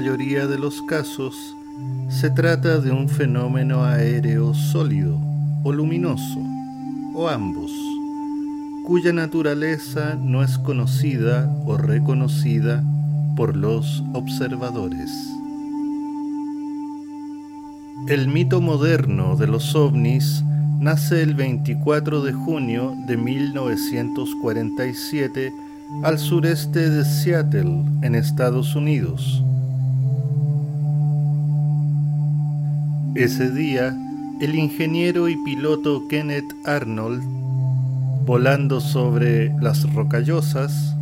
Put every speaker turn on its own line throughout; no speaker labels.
mayoría de los casos se trata de un fenómeno aéreo sólido o luminoso, o ambos, cuya naturaleza no es conocida o reconocida por los observadores. El mito moderno de los ovnis nace el 24 de junio de 1947 al sureste de Seattle, en Estados Unidos. Ese día, el ingeniero y piloto Kenneth Arnold, volando sobre las rocallosas,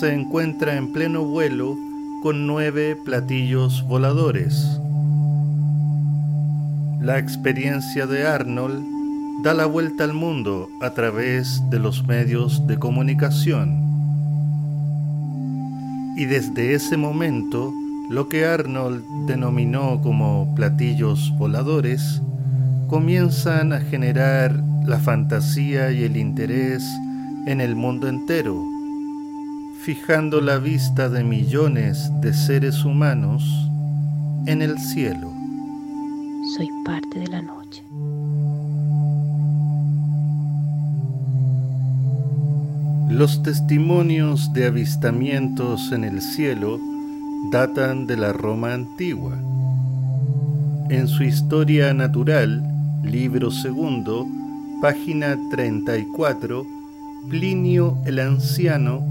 se encuentra en pleno vuelo con nueve platillos voladores. La experiencia de Arnold da la vuelta al mundo a través de los medios de comunicación. Y desde ese momento, lo que Arnold denominó como platillos voladores comienzan a generar la fantasía y el interés en el mundo entero, fijando la vista de millones de seres humanos en el cielo.
Soy parte de la noche.
Los testimonios de avistamientos en el cielo datan de la Roma antigua. En su Historia Natural, libro segundo, página 34, Plinio el Anciano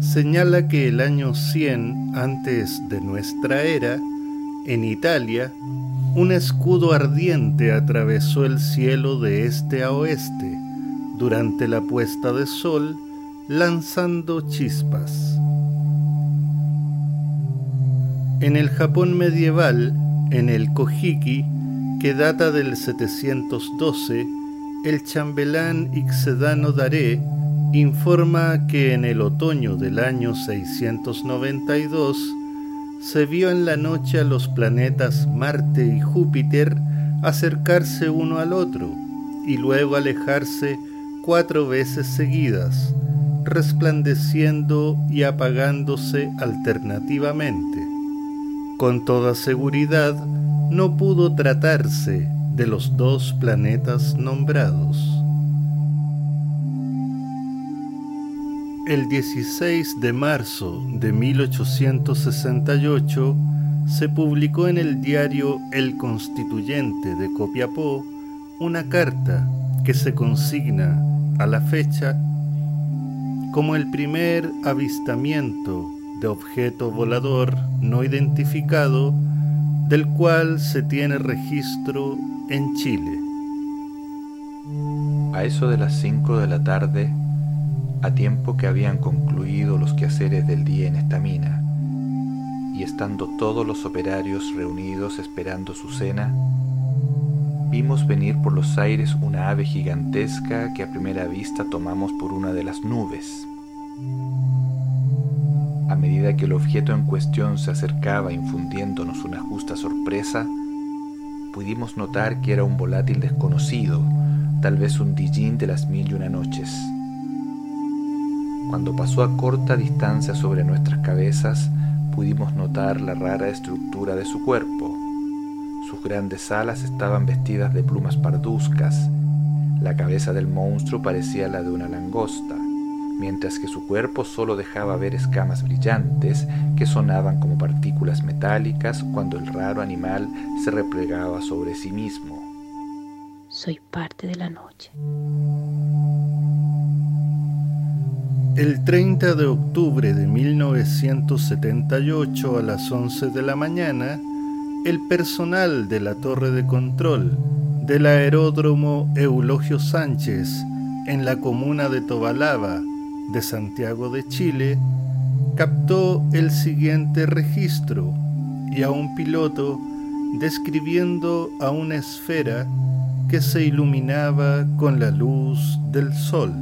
señala que el año 100 antes de nuestra era, en Italia, un escudo ardiente atravesó el cielo de este a oeste durante la puesta de sol lanzando chispas. En el Japón medieval, en el Kojiki, que data del 712, el chambelán Ixedano Daré informa que en el otoño del año 692 se vio en la noche a los planetas Marte y Júpiter acercarse uno al otro y luego alejarse cuatro veces seguidas, resplandeciendo y apagándose alternativamente. Con toda seguridad, no pudo tratarse de los dos planetas nombrados. El 16 de marzo de 1868 se publicó en el diario El Constituyente de Copiapó una carta que se consigna a la fecha como el primer avistamiento de objeto volador no identificado del cual se tiene registro en Chile.
A eso de las 5 de la tarde, a tiempo que habían concluido los quehaceres del día en esta mina, y estando todos los operarios reunidos esperando su cena, vimos venir por los aires una ave gigantesca que a primera vista tomamos por una de las nubes. A medida que el objeto en cuestión se acercaba infundiéndonos una justa sorpresa, pudimos notar que era un volátil desconocido, tal vez un Dijin de las mil y una noches. Cuando pasó a corta distancia sobre nuestras cabezas, pudimos notar la rara estructura de su cuerpo, sus grandes alas estaban vestidas de plumas parduzcas. La cabeza del monstruo parecía la de una langosta, mientras que su cuerpo solo dejaba ver escamas brillantes que sonaban como partículas metálicas cuando el raro animal se replegaba sobre sí mismo.
Soy parte de la noche.
El 30 de octubre de 1978 a las 11 de la mañana, el personal de la torre de control del aeródromo Eulogio Sánchez en la comuna de Tobalaba de Santiago de Chile captó el siguiente registro y a un piloto describiendo a una esfera que se iluminaba con la luz del sol.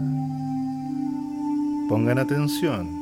Pongan atención.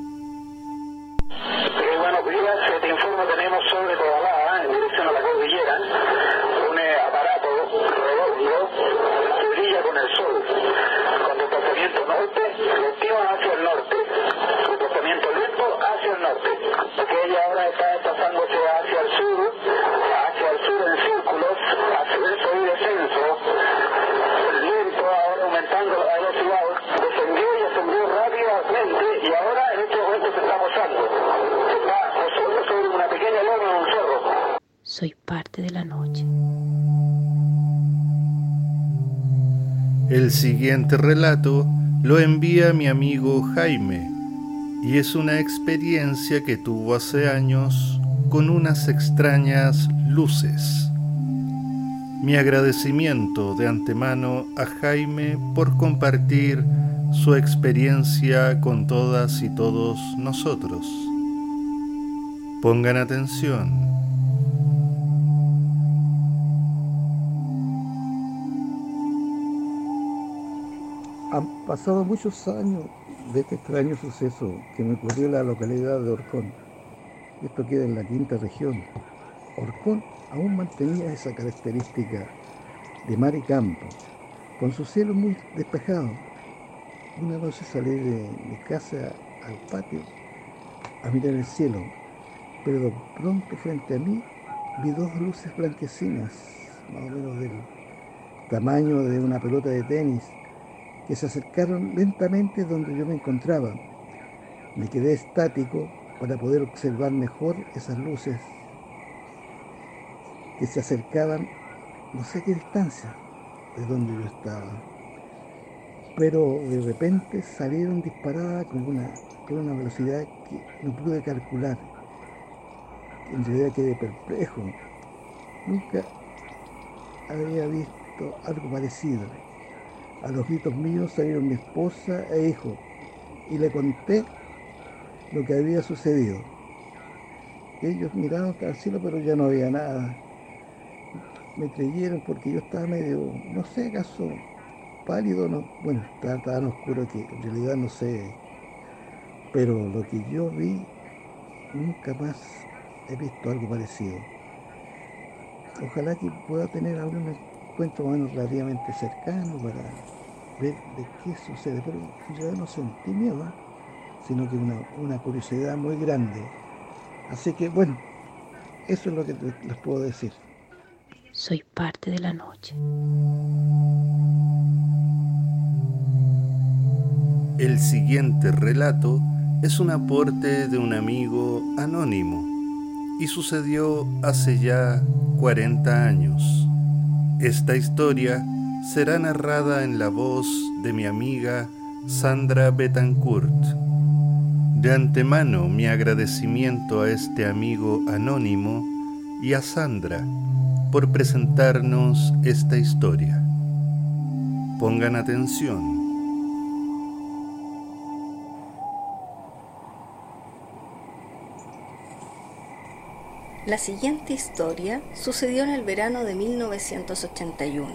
El
siguiente relato lo envía mi amigo Jaime y es una experiencia que tuvo hace años con unas extrañas luces. Mi agradecimiento de antemano a Jaime por compartir su experiencia con todas y todos nosotros. Pongan atención.
Pasado muchos años de este extraño suceso que me ocurrió en la localidad de Orcón. Esto queda en la quinta región. Orcón aún mantenía esa característica de mar y campo, con su cielo muy despejado. Una noche salí de mi casa al patio a mirar el cielo, pero pronto frente a mí vi dos luces blanquecinas, más o menos del tamaño de una pelota de tenis, que se acercaron lentamente donde yo me encontraba. Me quedé estático para poder observar mejor esas luces que se acercaban no sé qué distancia de donde yo estaba. Pero de repente salieron disparadas con una, con una velocidad que no pude calcular. En realidad quedé perplejo. Nunca había visto algo parecido. A los gritos míos salieron mi esposa e hijo y le conté lo que había sucedido. Ellos miraron hasta el cielo, pero ya no había nada. Me creyeron porque yo estaba medio, no sé, acaso pálido, no, bueno, estaba tan oscuro que en realidad no sé. Pero lo que yo vi, nunca más he visto algo parecido. Ojalá que pueda tener algún encuentro más relativamente cercano para ver de qué sucede. Pero en realidad no sentí miedo, ¿eh? sino que una, una curiosidad muy grande. Así que bueno, eso es lo que les puedo decir.
Soy parte de la noche.
El siguiente relato es un aporte de un amigo anónimo y sucedió hace ya 40 años. Esta historia será narrada en la voz de mi amiga Sandra Betancourt. De antemano mi agradecimiento a este amigo anónimo y a Sandra por presentarnos esta historia. Pongan atención.
La siguiente historia sucedió en el verano de 1981.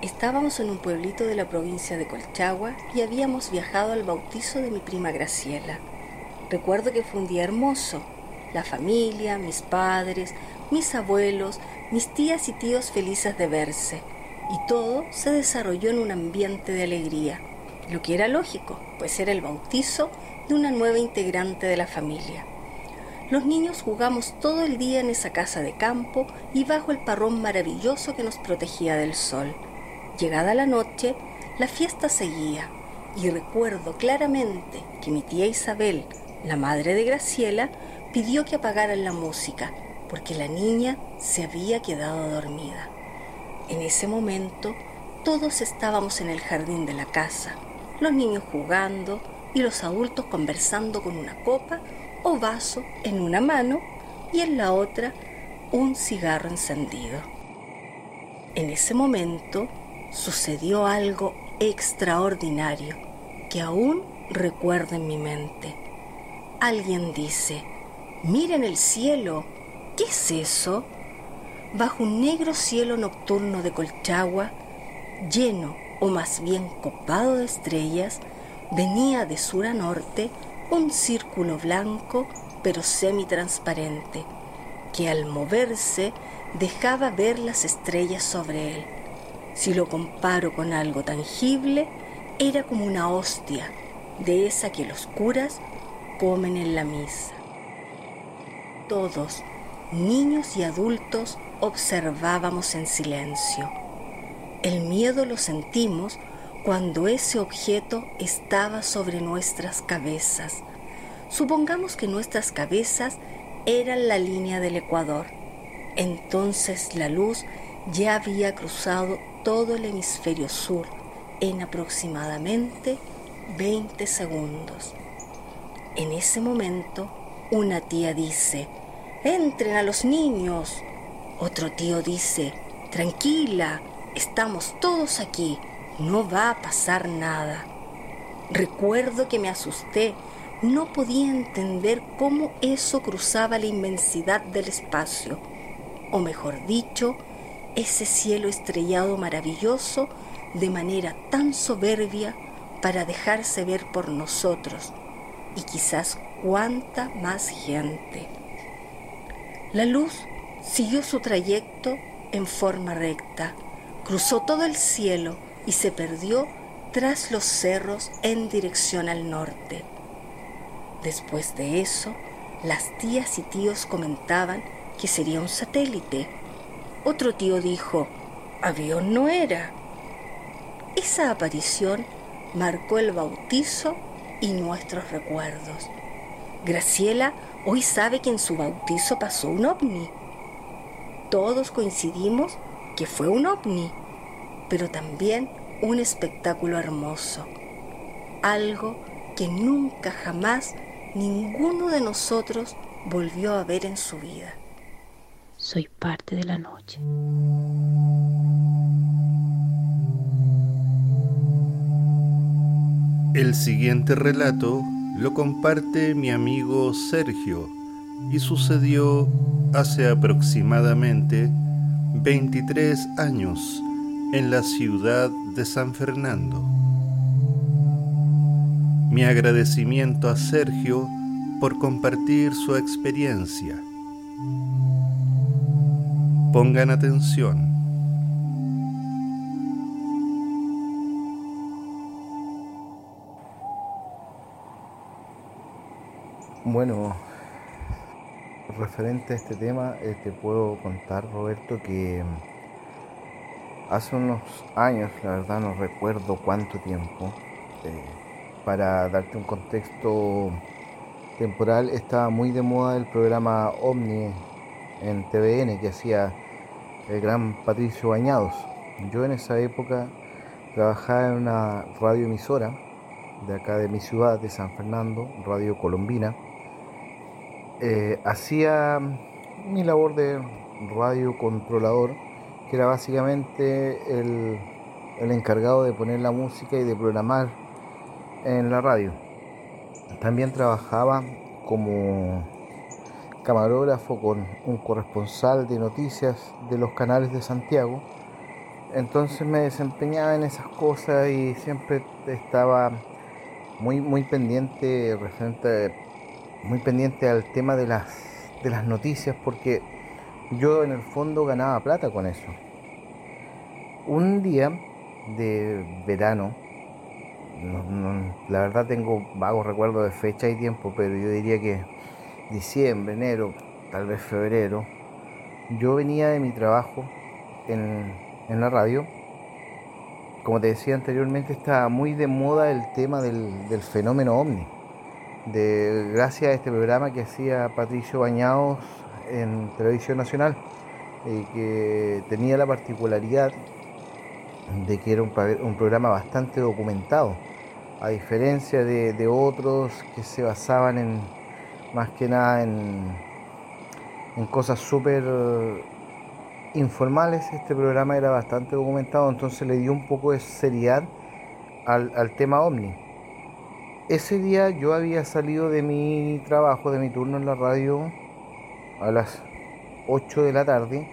Estábamos en un pueblito de la provincia de Colchagua y habíamos viajado al bautizo de mi prima Graciela. Recuerdo que fue un día hermoso. La familia, mis padres, mis abuelos, mis tías y tíos felices de verse. Y todo se desarrolló en un ambiente de alegría, lo que era lógico, pues era el bautizo de una nueva integrante de la familia. Los niños jugamos todo el día en esa casa de campo y bajo el parrón maravilloso que nos protegía del sol. Llegada la noche, la fiesta seguía y recuerdo claramente que mi tía Isabel, la madre de Graciela, pidió que apagaran la música porque la niña se había quedado dormida. En ese momento todos estábamos en el jardín de la casa, los niños jugando y los adultos conversando con una copa o vaso en una mano y en la otra un cigarro encendido. En ese momento sucedió algo extraordinario que aún recuerdo en mi mente. Alguien dice, miren el cielo, ¿qué es eso? Bajo un negro cielo nocturno de Colchagua, lleno o más bien copado de estrellas, venía de sur a norte un círculo blanco pero semitransparente, que al moverse dejaba ver las estrellas sobre él. Si lo comparo con algo tangible, era como una hostia, de esa que los curas comen en la misa. Todos, niños y adultos, observábamos en silencio. El miedo lo sentimos cuando ese objeto estaba sobre nuestras cabezas. Supongamos que nuestras cabezas eran la línea del Ecuador Entonces la luz ya había cruzado todo el hemisferio sur en aproximadamente 20 segundos. En ese momento, una tía dice, entren a los niños. Otro tío dice, tranquila, estamos todos aquí, no va a pasar nada. Recuerdo que me asusté, no podía entender cómo eso cruzaba la inmensidad del espacio, o mejor dicho, ese cielo estrellado maravilloso de manera tan soberbia para dejarse ver por nosotros y quizás cuánta más gente. La luz siguió su trayecto en forma recta, cruzó todo el cielo y se perdió tras los cerros en dirección al norte. Después de eso, las tías y tíos comentaban que sería un satélite. Otro tío dijo, avión no era. Esa aparición marcó el bautizo y nuestros recuerdos. Graciela hoy sabe que en su bautizo pasó un ovni. Todos coincidimos que fue un ovni, pero también un espectáculo hermoso, algo que nunca jamás ninguno de nosotros volvió a ver en su vida.
Soy parte de la noche.
El siguiente relato lo comparte mi amigo Sergio y sucedió hace aproximadamente 23 años en la ciudad de San Fernando. Mi agradecimiento a Sergio por compartir su experiencia. Pongan atención.
Bueno, referente a este tema, eh, te puedo contar, Roberto, que hace unos años, la verdad no recuerdo cuánto tiempo, eh, para darte un contexto temporal, estaba muy de moda el programa Omni en TVN que hacía el gran Patricio Bañados. Yo en esa época trabajaba en una radioemisora de acá de mi ciudad, de San Fernando, Radio Colombina eh, hacía mi labor de radio controlador, que era básicamente el, el encargado de poner la música y de programar en la radio. También trabajaba como camarógrafo con un corresponsal de noticias de los canales de Santiago. Entonces me desempeñaba en esas cosas y siempre estaba muy, muy pendiente muy pendiente al tema de las, de las noticias porque yo en el fondo ganaba plata con eso. Un día de verano, la verdad tengo vagos recuerdos de fecha y tiempo, pero yo diría que diciembre, enero, tal vez febrero, yo venía de mi trabajo en, en la radio. Como te decía anteriormente, estaba muy de moda el tema del, del fenómeno ovni de gracias a este programa que hacía Patricio Bañados en Televisión Nacional, y que tenía la particularidad de que era un, programa bastante documentado, a diferencia de, otros que se basaban en más que nada en, en cosas súper informales, este programa era bastante documentado, entonces le dio un poco de seriedad al, al tema ovni. Ese día yo había salido de mi trabajo, de mi turno en la radio a las 8 de la tarde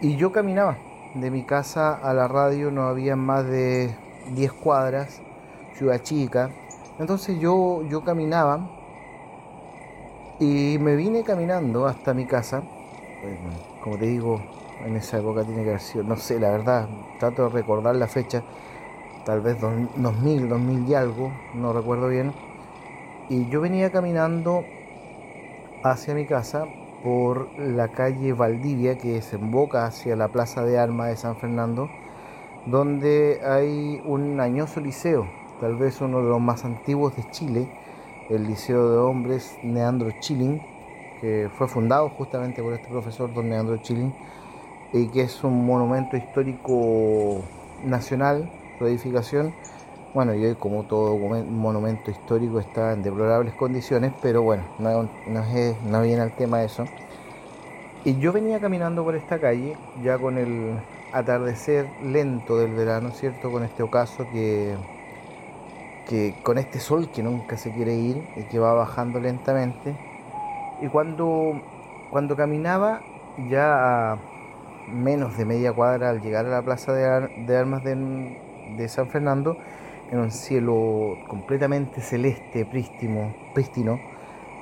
y yo caminaba de mi casa a la radio, no había más de 10 cuadras, ciudad chica. Entonces yo, yo caminaba y me vine caminando hasta mi casa. como te digo, en esa época tiene que haber sido, no sé, la verdad, trato de recordar la fecha tal vez 2000, 2000 y algo, no recuerdo bien. Y yo venía caminando hacia mi casa por la calle Valdivia que desemboca hacia la Plaza de Armas de San Fernando, donde hay un añoso liceo, tal vez uno de los más antiguos de Chile, el Liceo de Hombres Neandro Chilling, que fue fundado justamente por este profesor, don Leandro Chilin, y que es un monumento histórico nacional, su edificación. Bueno, y hoy como todo monumento histórico está en deplorables condiciones, pero bueno, no, no, viene al tema de eso. Y yo venía caminando por esta calle, ya con el atardecer lento del verano, ¿cierto? Con este ocaso que, que con este sol que nunca se quiere ir y que va bajando lentamente. Y cuando, cuando caminaba ya a menos de media cuadra al llegar a la plaza de, armas de, San Fernando, en un cielo completamente celeste, prístino, prístino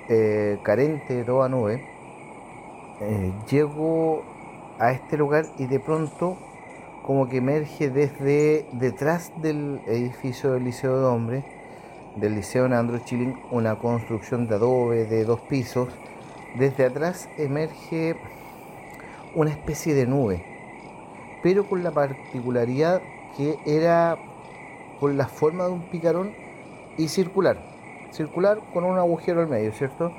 eh, carente de toda nube, eh, llego a este lugar y de pronto como que emerge desde detrás del edificio del Liceo de Hombres, del Liceo Nandro Chilling, una construcción de adobe de dos pisos. Desde atrás emerge una especie de nube, pero con la particularidad que era con la forma de un picarón y circular. Circular con un agujero al medio, ¿cierto?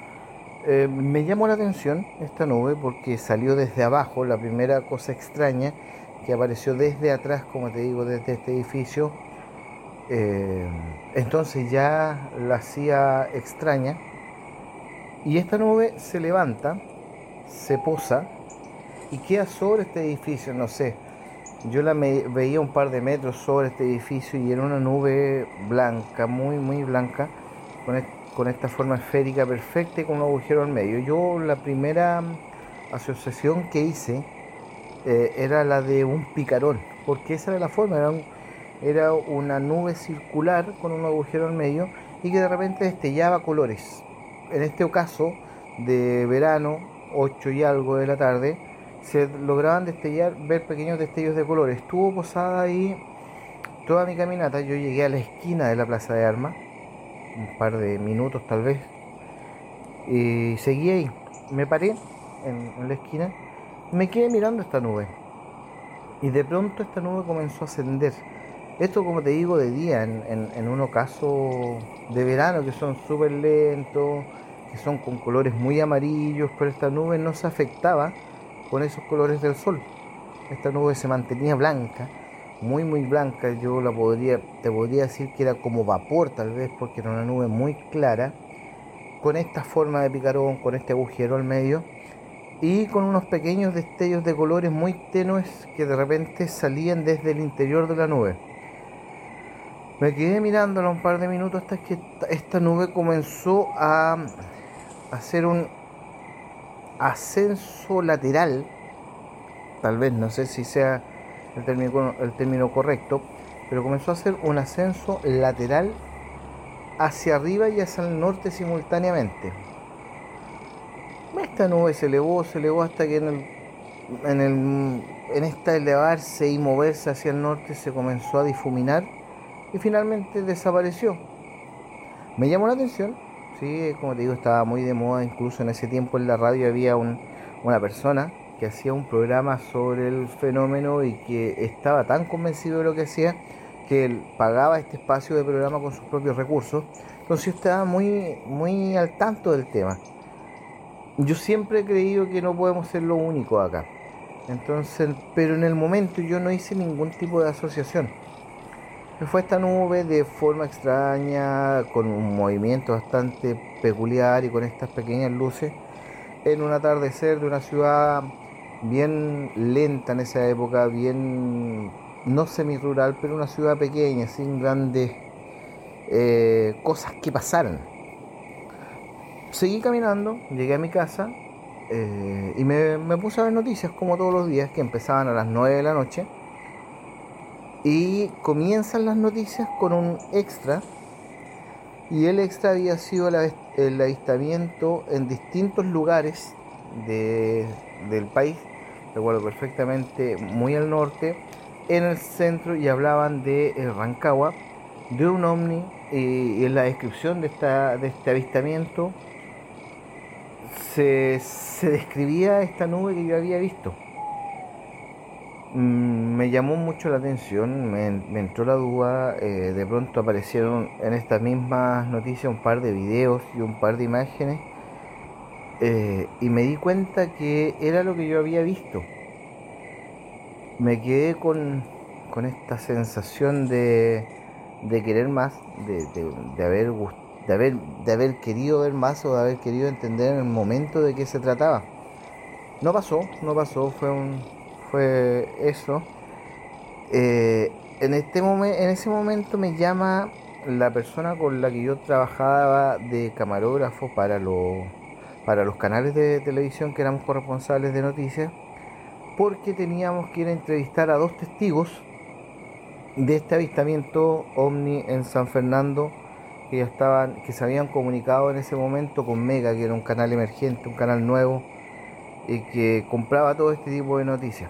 Eh, me llamó la atención esta nube porque salió desde abajo, la primera cosa extraña que apareció desde atrás, como te digo, desde este edificio. Eh, entonces ya la hacía extraña. Y esta nube se levanta, se posa y queda sobre este edificio, no sé. Yo la veía un par de metros sobre este edificio y era una nube blanca, muy, muy blanca, con, esta forma esférica perfecta y con un agujero al medio. Yo la primera asociación que hice eh, era la de un picarón, porque esa era la forma, era, era una nube circular con un agujero al medio y que de repente destellaba colores. En este caso, de verano, 8 y algo de la tarde, se lograban destellar, ver pequeños destellos de colores. Estuvo posada ahí toda mi caminata. Yo llegué a la esquina de la Plaza de Armas un par de minutos tal vez. Y seguí ahí. Me paré en, la esquina. Me quedé mirando esta nube. Y de pronto esta nube comenzó a ascender. Esto, como te digo, de día, en, en, un ocaso de verano, que son súper lentos, que son con colores muy amarillos, pero esta nube no se afectaba con esos colores del sol. Esta nube se mantenía blanca muy muy blanca, yo la podría, te podría decir que era como vapor tal vez, porque era una nube muy clara, con esta forma de picarón, con este agujero al medio, y con unos pequeños destellos de colores muy tenues que de repente salían desde el interior de la nube. Me quedé mirándola un par de minutos hasta que esta nube comenzó a hacer un ascenso lateral, tal vez no sé si sea el término, el término correcto, pero comenzó a hacer un ascenso lateral hacia arriba y hacia el norte simultáneamente. Esta nube se elevó, se elevó hasta que en, el, en, el, en esta elevarse y moverse hacia el norte se comenzó a difuminar y finalmente desapareció. Me llamó la atención, sí, como te digo, estaba muy de moda, incluso en ese tiempo en la radio había un, una persona que hacía un programa sobre el fenómeno y que estaba tan convencido de lo que hacía que él pagaba este espacio de programa con sus propios recursos. Entonces yo estaba muy, muy al tanto del tema. Yo siempre he creído que no podemos ser lo único acá. Entonces, pero en el momento yo no hice ningún tipo de asociación. Fue esta nube de forma extraña, con un movimiento bastante peculiar y con estas pequeñas luces, en un atardecer de una ciudad bien lenta en esa época, bien no semi-rural, pero una ciudad pequeña, sin grandes eh, cosas que pasaran. Seguí caminando, llegué a mi casa eh, y me, me, puse a ver noticias como todos los días que empezaban a las 9 de la noche. Y comienzan las noticias con un extra. Y el extra había sido el avistamiento en distintos lugares de, del país recuerdo perfectamente, muy al norte, en el centro y hablaban de eh, Rancagua, de un ovni y, en la descripción de, esta, de este avistamiento se, describía esta nube que yo había visto. Mm, me llamó mucho la atención, me, entró la duda, eh, de pronto aparecieron en estas mismas noticias un par de videos y un par de imágenes eh, y me di cuenta que era lo que yo había visto. Me quedé con, esta sensación de, querer más, de, haber, de, haber, de haber querido ver más o de haber querido entender en el momento de qué se trataba. No pasó, no pasó, fue, un, fue eso. Eh, en, este en ese momento me llama la persona con la que yo trabajaba de camarógrafo para, para los canales de televisión que éramos corresponsales de noticias, porque teníamos que ir a entrevistar a dos testigos de este avistamiento ovni en San Fernando que ya estaban, que se habían comunicado en ese momento con Mega, que era un canal emergente, un canal nuevo, y que compraba todo este tipo de noticias.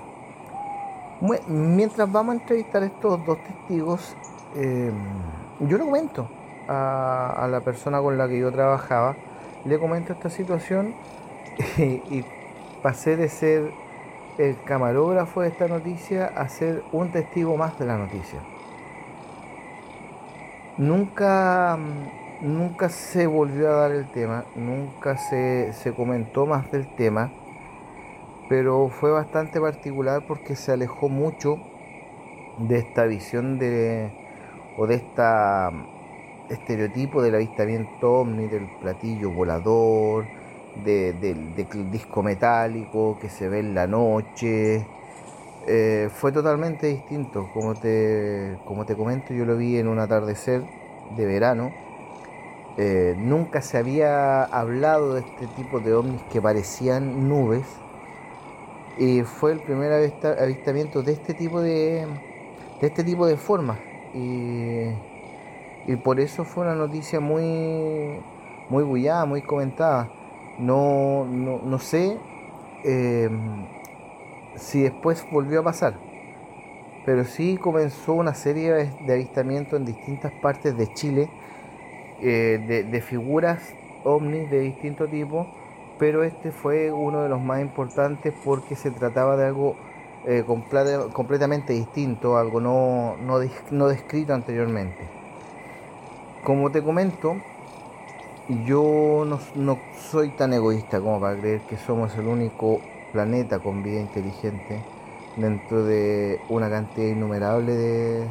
Mientras vamos a entrevistar estos dos testigos, eh, yo le comento a, la persona con la que yo trabajaba, le comento esta situación y, pasé de ser el camarógrafo de esta noticia a ser un testigo más de la noticia. Nunca, nunca se volvió a dar el tema, nunca se, se comentó más del tema, pero fue bastante particular porque se alejó mucho de esta visión de, o de esta estereotipo del avistamiento ovni, del platillo volador, del disco metálico que se ve en la noche. Eh, fue totalmente distinto. Como te, como te comento, yo lo vi en un atardecer de verano. Eh, nunca se había hablado de este tipo de ovnis que parecían nubes. Y fue el primer avistamiento de este tipo de, de este tipo de formas y, por eso fue una noticia muy, muy bullada, muy comentada. No, no, sé em, si después volvió a pasar, pero sí comenzó una serie de avistamientos en distintas partes de Chile eh, de, de figuras ovnis de distinto tipo, pero este fue uno de los más importantes porque se trataba de algo eh, completamente distinto, algo no, no, descrito anteriormente. Como te comento, yo no, soy tan egoísta como para creer que somos el único planeta con vida inteligente dentro de una cantidad innumerable de,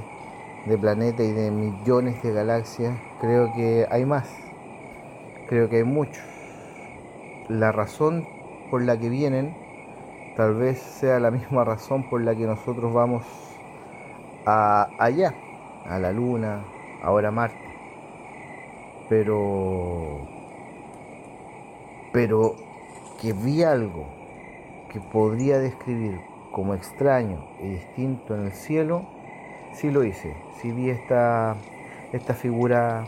de planetas y de millones de galaxias. Creo que hay más, creo que hay muchos. La razón por la que vienen Tal vez sea la misma razón por la que nosotros vamos a allá, a la luna, ahora a Marte. Pero pero que vi algo que podría describir como extraño y distinto en el cielo, sí lo hice. Sí vi esta, esta figura,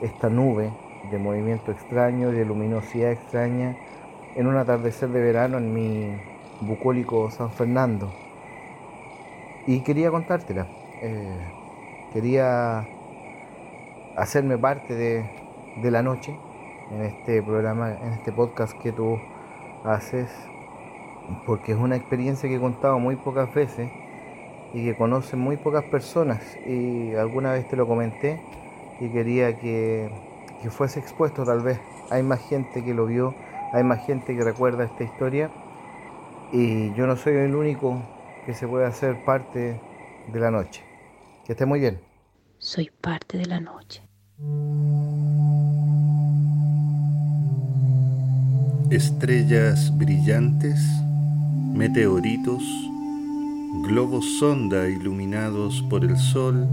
esta nube de movimiento extraño, de luminosidad extraña, en un atardecer de verano en mi, bucólico San Fernando. Y quería contártela. Eh, quería hacerme parte de, de la noche en este programa, en este podcast que tú haces, porque es una experiencia que he contado muy pocas veces y que conocen muy pocas personas. Y alguna vez te lo comenté y quería que, que fuese expuesto tal vez. Hay más gente que lo vio, hay más gente que recuerda esta historia y yo no soy el único que se puede hacer parte de la noche. Que esté muy bien.
Soy parte de la noche.
Estrellas brillantes, meteoritos, globos sonda iluminados por el sol,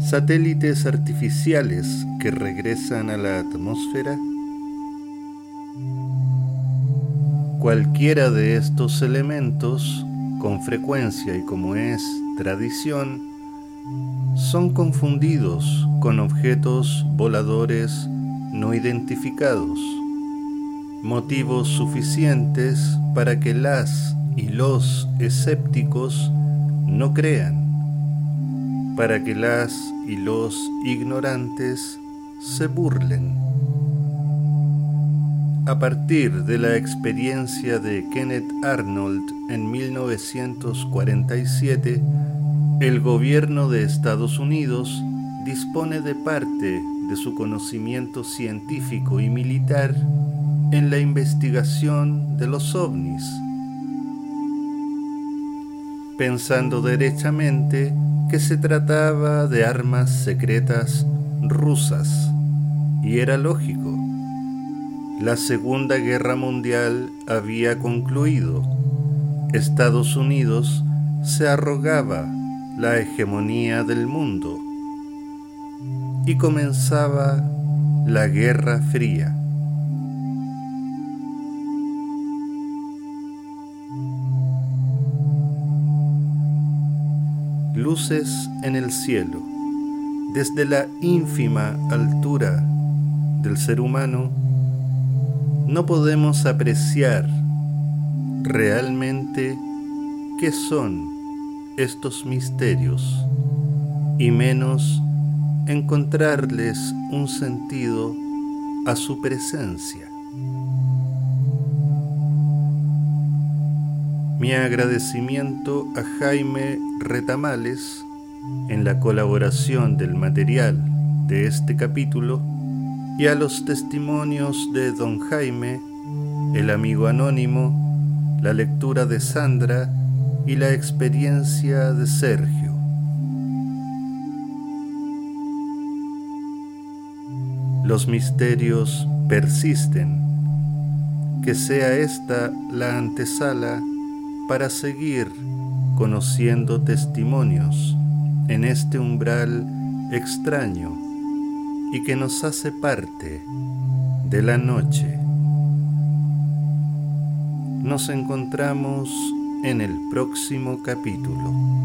satélites artificiales que regresan a la atmósfera. Cualquiera de estos elementos, con frecuencia y como es tradición, son confundidos con objetos voladores no identificados, motivos suficientes para que las y los escépticos no crean, para que las y los ignorantes se burlen. A partir de la experiencia de Kenneth Arnold en 1947, el gobierno de Estados Unidos dispone de parte de su conocimiento científico y militar en la investigación de los ovnis, pensando derechamente que se trataba de armas secretas rusas, y era lógico. La Segunda Guerra Mundial había concluido. Estados Unidos se arrogaba la hegemonía del mundo y comenzaba la Guerra Fría. Luces en el cielo, desde la ínfima altura del ser humano, no podemos apreciar realmente qué son estos misterios y menos encontrarles un sentido a su presencia. Mi agradecimiento a Jaime Retamales en la colaboración del material de este capítulo y a los testimonios de don Jaime, el amigo anónimo, la lectura de Sandra y la experiencia de Sergio. Los misterios persisten. Que sea esta la antesala para seguir conociendo testimonios en este umbral extraño y que nos hace parte de la noche. Nos encontramos en el próximo capítulo.